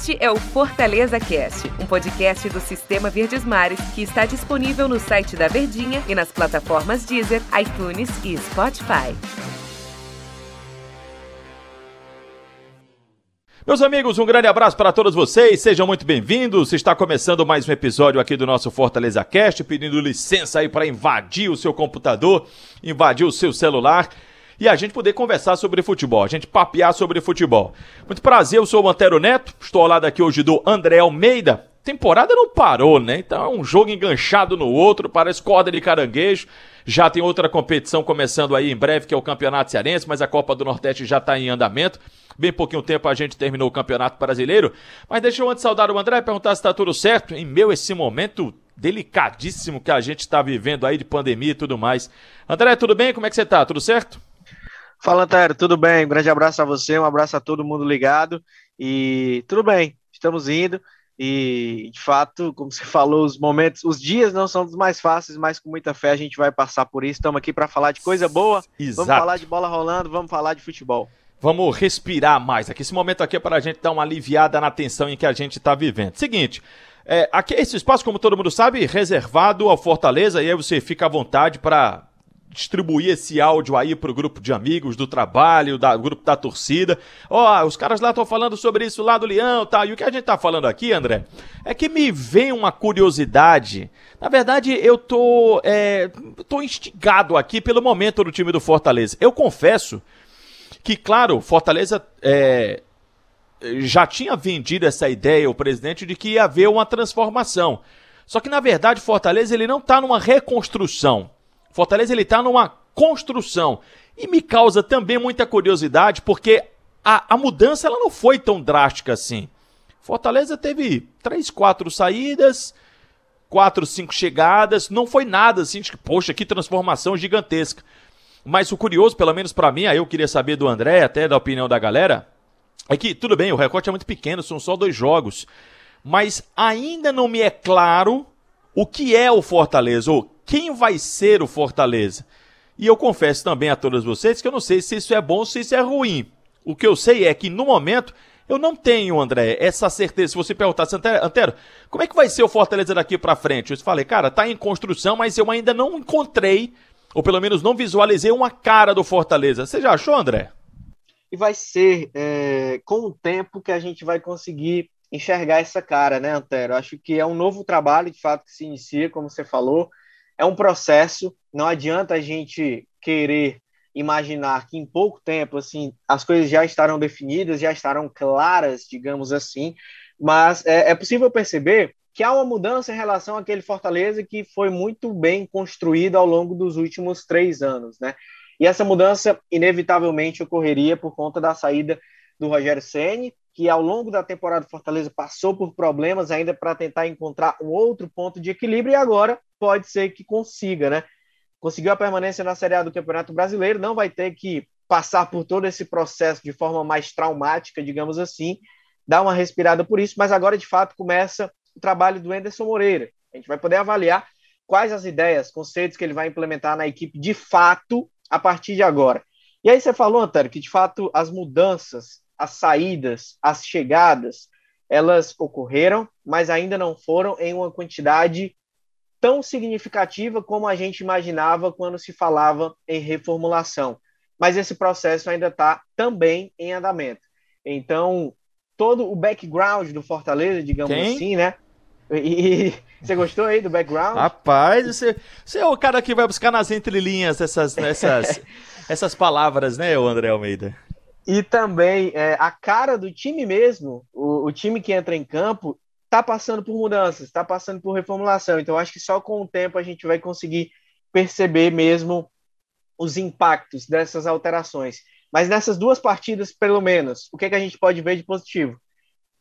Este é o Fortaleza Cast, um podcast do Sistema Verdes Mares que está disponível no site da Verdinha e nas plataformas Deezer, iTunes e Spotify. Meus amigos, um grande abraço para todos vocês, sejam muito bem-vindos. Está começando mais um episódio aqui do nosso Fortaleza Cast, pedindo licença aí para invadir o seu computador, invadir o seu celular e a gente poder conversar sobre futebol, a gente papear sobre futebol. Muito prazer, eu sou o Antero Neto, estou ao lado aqui hoje do André Almeida. Temporada não parou, né? Então é um jogo enganchado no outro, parece corda de caranguejo. Já tem outra competição começando aí em breve, que é o Campeonato Cearense, mas a Copa do Nordeste já está em andamento. Bem pouquinho tempo a gente terminou o Campeonato Brasileiro. Mas deixa eu antes saudar o André e perguntar se está tudo certo. Em meu, esse momento delicadíssimo que a gente está vivendo aí de pandemia e tudo mais. André, tudo bem? Como é que você está? Tudo certo? Fala, Antero, tudo bem? Um grande abraço a você, um abraço a todo mundo ligado. E tudo bem, estamos indo. E, de fato, como você falou, os momentos, os dias não são dos mais fáceis, mas com muita fé a gente vai passar por isso. Estamos aqui para falar de coisa boa. Exato. Vamos falar de bola rolando, vamos falar de futebol. Vamos respirar mais aqui. Esse momento aqui é para a gente dar uma aliviada na tensão em que a gente está vivendo. Seguinte, é, aqui esse espaço, como todo mundo sabe, reservado ao Fortaleza, e aí você fica à vontade para distribuir esse áudio aí pro grupo de amigos do trabalho, da grupo da torcida. Ó, oh, os caras lá estão falando sobre isso lá do Leão, tá? E o que a gente tá falando aqui, André, é que me vem uma curiosidade. Na verdade, eu tô é, tô instigado aqui pelo momento do time do Fortaleza. Eu confesso que, claro, Fortaleza é, já tinha vendido essa ideia ao presidente de que ia haver uma transformação. Só que na verdade, Fortaleza ele não está numa reconstrução. Fortaleza ele está numa construção. E me causa também muita curiosidade, porque a, a mudança ela não foi tão drástica assim. Fortaleza teve três, quatro saídas, quatro, cinco chegadas, não foi nada assim de poxa, que transformação gigantesca. Mas o curioso, pelo menos para mim, aí eu queria saber do André, até da opinião da galera, é que, tudo bem, o recorte é muito pequeno, são só dois jogos, mas ainda não me é claro o que é o Fortaleza, ou quem vai ser o Fortaleza. E eu confesso também a todos vocês que eu não sei se isso é bom ou se isso é ruim. O que eu sei é que no momento eu não tenho, André, essa certeza. Se você perguntasse, Antero, como é que vai ser o Fortaleza daqui para frente? Eu falei, cara, tá em construção, mas eu ainda não encontrei, ou pelo menos não visualizei uma cara do Fortaleza. Você já achou, André? E vai ser é, com o tempo que a gente vai conseguir enxergar essa cara, né, Antero? Acho que é um novo trabalho, de fato, que se inicia, como você falou é um processo, não adianta a gente querer imaginar que em pouco tempo assim as coisas já estarão definidas, já estarão claras, digamos assim, mas é, é possível perceber que há uma mudança em relação àquele Fortaleza que foi muito bem construído ao longo dos últimos três anos, né? E essa mudança inevitavelmente ocorreria por conta da saída do Rogério Ceni, que ao longo da temporada Fortaleza passou por problemas ainda para tentar encontrar um outro ponto de equilíbrio e agora pode ser que consiga, né? Conseguiu a permanência na Série A do Campeonato Brasileiro, não vai ter que passar por todo esse processo de forma mais traumática, digamos assim, dar uma respirada por isso, mas agora de fato começa o trabalho do Anderson Moreira. A gente vai poder avaliar quais as ideias, conceitos que ele vai implementar na equipe de fato a partir de agora. E aí você falou, Antônio, que de fato as mudanças as saídas, as chegadas, elas ocorreram, mas ainda não foram em uma quantidade tão significativa como a gente imaginava quando se falava em reformulação. Mas esse processo ainda está também em andamento. Então, todo o background do Fortaleza, digamos Quem? assim, né? E, você gostou aí do background? Rapaz, você, você é o cara que vai buscar nas entrelinhas essas, essas, essas palavras, né, o André Almeida? E também é, a cara do time mesmo, o, o time que entra em campo, está passando por mudanças, está passando por reformulação. Então, acho que só com o tempo a gente vai conseguir perceber mesmo os impactos dessas alterações. Mas nessas duas partidas, pelo menos, o que, é que a gente pode ver de positivo?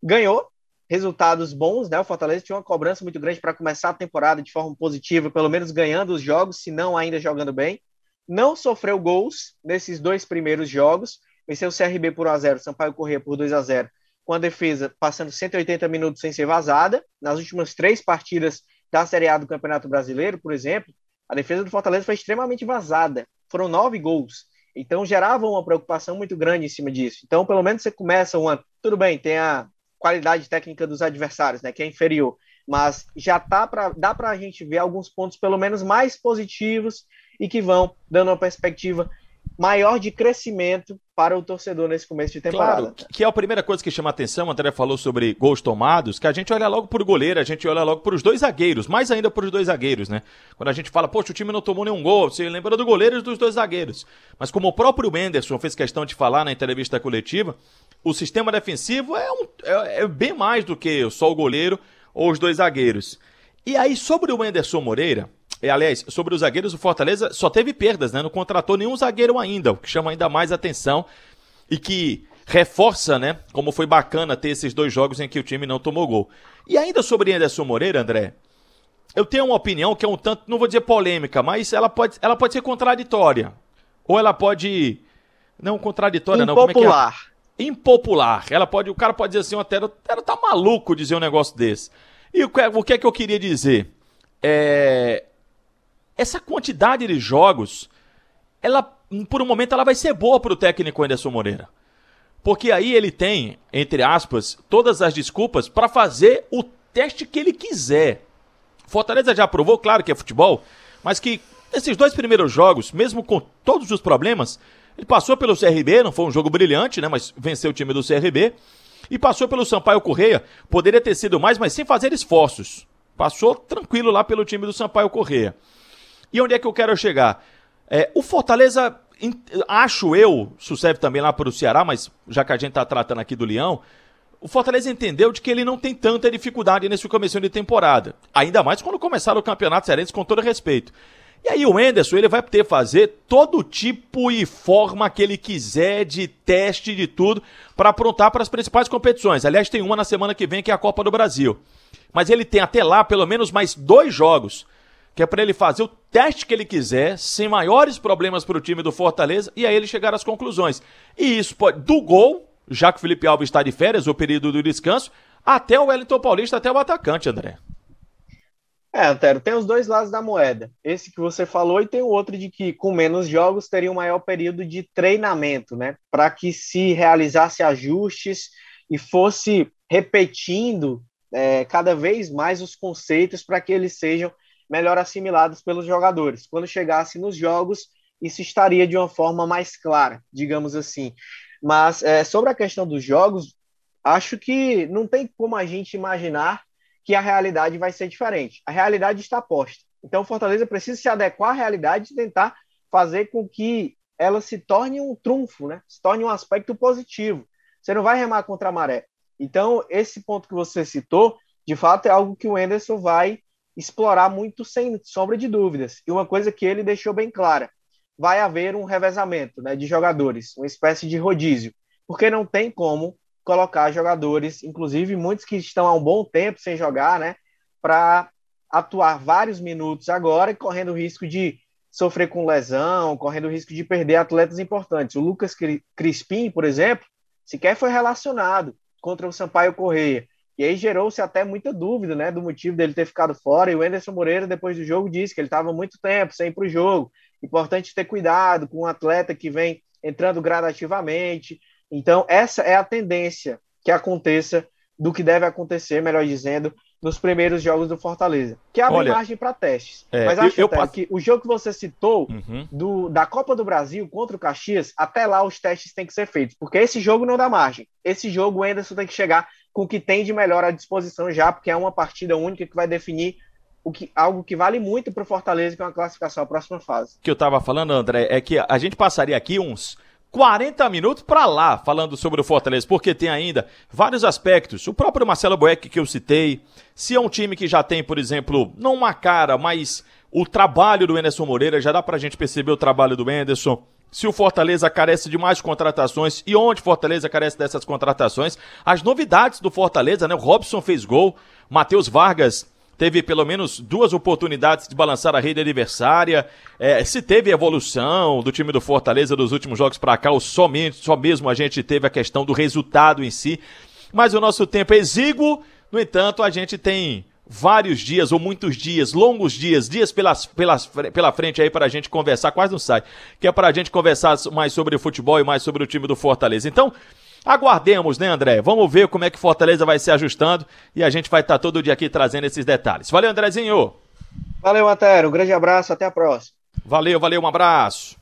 Ganhou, resultados bons, né? O Fortaleza tinha uma cobrança muito grande para começar a temporada de forma positiva, pelo menos ganhando os jogos, se não ainda jogando bem. Não sofreu gols nesses dois primeiros jogos, venceu o CRB por 1x0, Sampaio Corrêa por 2x0, com a defesa passando 180 minutos sem ser vazada. Nas últimas três partidas da Série A do Campeonato Brasileiro, por exemplo, a defesa do Fortaleza foi extremamente vazada. Foram nove gols. Então gerava uma preocupação muito grande em cima disso. Então, pelo menos você começa um ano. Tudo bem, tem a, qualidade técnica dos adversários, né, que é inferior, mas já tá para dá para a gente ver alguns pontos pelo menos mais positivos e que vão dando uma perspectiva maior de crescimento para o torcedor nesse começo de temporada. Claro, que é a primeira coisa que chama atenção, o André falou sobre gols tomados, que a gente olha logo para o goleiro, a gente olha logo para os dois zagueiros, mais ainda para os dois zagueiros, né? Quando a gente fala, poxa, o time não tomou nenhum gol, você lembra do goleiro e dos dois zagueiros. Mas como o próprio Menderson fez questão de falar na entrevista coletiva, o sistema defensivo é, um, é, é bem mais do que só o goleiro ou os dois zagueiros. E aí, sobre o Menderson Moreira, é, aliás, sobre os zagueiros, o Fortaleza só teve perdas, né? Não contratou nenhum zagueiro ainda, o que chama ainda mais atenção e que reforça, né? Como foi bacana ter esses dois jogos em que o time não tomou gol. E ainda sobre Anderson Moreira, André, eu tenho uma opinião que é um tanto, não vou dizer polêmica, mas ela pode, ela pode ser contraditória. Ou ela pode. Não, contraditória Impopular. não. Como é é? Impopular. Ela pode, o cara pode dizer assim, até ela tá maluco dizer um negócio desse. E o que, o que é que eu queria dizer? É, essa quantidade de jogos, ela, por um momento, ela vai ser boa para o técnico Anderson Moreira. Porque aí ele tem, entre aspas, todas as desculpas para fazer o teste que ele quiser. Fortaleza já provou, claro que é futebol, mas que esses dois primeiros jogos, mesmo com todos os problemas, ele passou pelo CRB, não foi um jogo brilhante, né, mas venceu o time do CRB. E passou pelo Sampaio Correia, poderia ter sido mais, mas sem fazer esforços. Passou tranquilo lá pelo time do Sampaio Correia. E onde é que eu quero chegar? É, o Fortaleza, acho eu, serve também lá para o Ceará, mas já que a gente está tratando aqui do Leão, o Fortaleza entendeu de que ele não tem tanta dificuldade nesse começo de temporada. Ainda mais quando começar o Campeonato Cearense, com todo respeito. E aí o Enderson, ele vai poder fazer todo tipo e forma que ele quiser de teste de tudo para aprontar para as principais competições. Aliás, tem uma na semana que vem que é a Copa do Brasil. Mas ele tem até lá pelo menos mais dois jogos que é para ele fazer o teste que ele quiser, sem maiores problemas para o time do Fortaleza, e aí ele chegar às conclusões. E isso pode, do gol, já que o Felipe Alves está de férias, o período do descanso, até o Wellington Paulista, até o atacante, André. É, Antero, tem os dois lados da moeda. Esse que você falou e tem o outro de que com menos jogos teria um maior período de treinamento, né? Para que se realizasse ajustes e fosse repetindo é, cada vez mais os conceitos para que eles sejam melhor assimilados pelos jogadores. Quando chegasse nos jogos, isso estaria de uma forma mais clara, digamos assim. Mas é, sobre a questão dos jogos, acho que não tem como a gente imaginar que a realidade vai ser diferente. A realidade está posta. Então, Fortaleza precisa se adequar à realidade e tentar fazer com que ela se torne um trunfo, né? se torne um aspecto positivo. Você não vai remar contra a maré. Então, esse ponto que você citou, de fato, é algo que o Enderson vai explorar muito sem sombra de dúvidas. E uma coisa que ele deixou bem clara: vai haver um revezamento né, de jogadores, uma espécie de rodízio, porque não tem como colocar jogadores, inclusive muitos que estão há um bom tempo sem jogar, né, para atuar vários minutos agora, correndo o risco de sofrer com lesão, correndo o risco de perder atletas importantes. O Lucas Crispim, por exemplo, sequer foi relacionado contra o Sampaio Correia. E aí gerou-se até muita dúvida, né, do motivo dele ter ficado fora. E o Anderson Moreira, depois do jogo, disse que ele estava muito tempo sem ir para o jogo. Importante ter cuidado com um atleta que vem entrando gradativamente. Então, essa é a tendência que aconteça do que deve acontecer, melhor dizendo, nos primeiros jogos do Fortaleza, que abre Olha, margem para testes. É, Mas acho eu, eu que o jogo que você citou uhum. do, da Copa do Brasil contra o Caxias, até lá os testes têm que ser feitos, porque esse jogo não dá margem. Esse jogo o Anderson tem que chegar com o que tem de melhor à disposição já, porque é uma partida única que vai definir o que, algo que vale muito para o Fortaleza, que é uma classificação à próxima fase. O que eu estava falando, André, é que a gente passaria aqui uns 40 minutos para lá falando sobre o Fortaleza, porque tem ainda vários aspectos. O próprio Marcelo Boeck que eu citei, se é um time que já tem, por exemplo, não uma cara, mas o trabalho do Anderson Moreira, já dá para a gente perceber o trabalho do Anderson se o Fortaleza carece de mais contratações e onde Fortaleza carece dessas contratações. As novidades do Fortaleza, né? O Robson fez gol, Matheus Vargas teve pelo menos duas oportunidades de balançar a rede adversária. É, se teve evolução do time do Fortaleza dos últimos jogos para cá, ou somente, só mesmo a gente teve a questão do resultado em si. Mas o nosso tempo é exíguo, no entanto, a gente tem vários dias ou muitos dias, longos dias, dias pelas, pelas, pela frente aí para a gente conversar, quase não sai, que é para a gente conversar mais sobre o futebol e mais sobre o time do Fortaleza. Então, aguardemos, né, André? Vamos ver como é que Fortaleza vai se ajustando e a gente vai estar tá todo dia aqui trazendo esses detalhes. Valeu, Andrezinho! Valeu, Antero. Um grande abraço, até a próxima. Valeu, valeu, um abraço.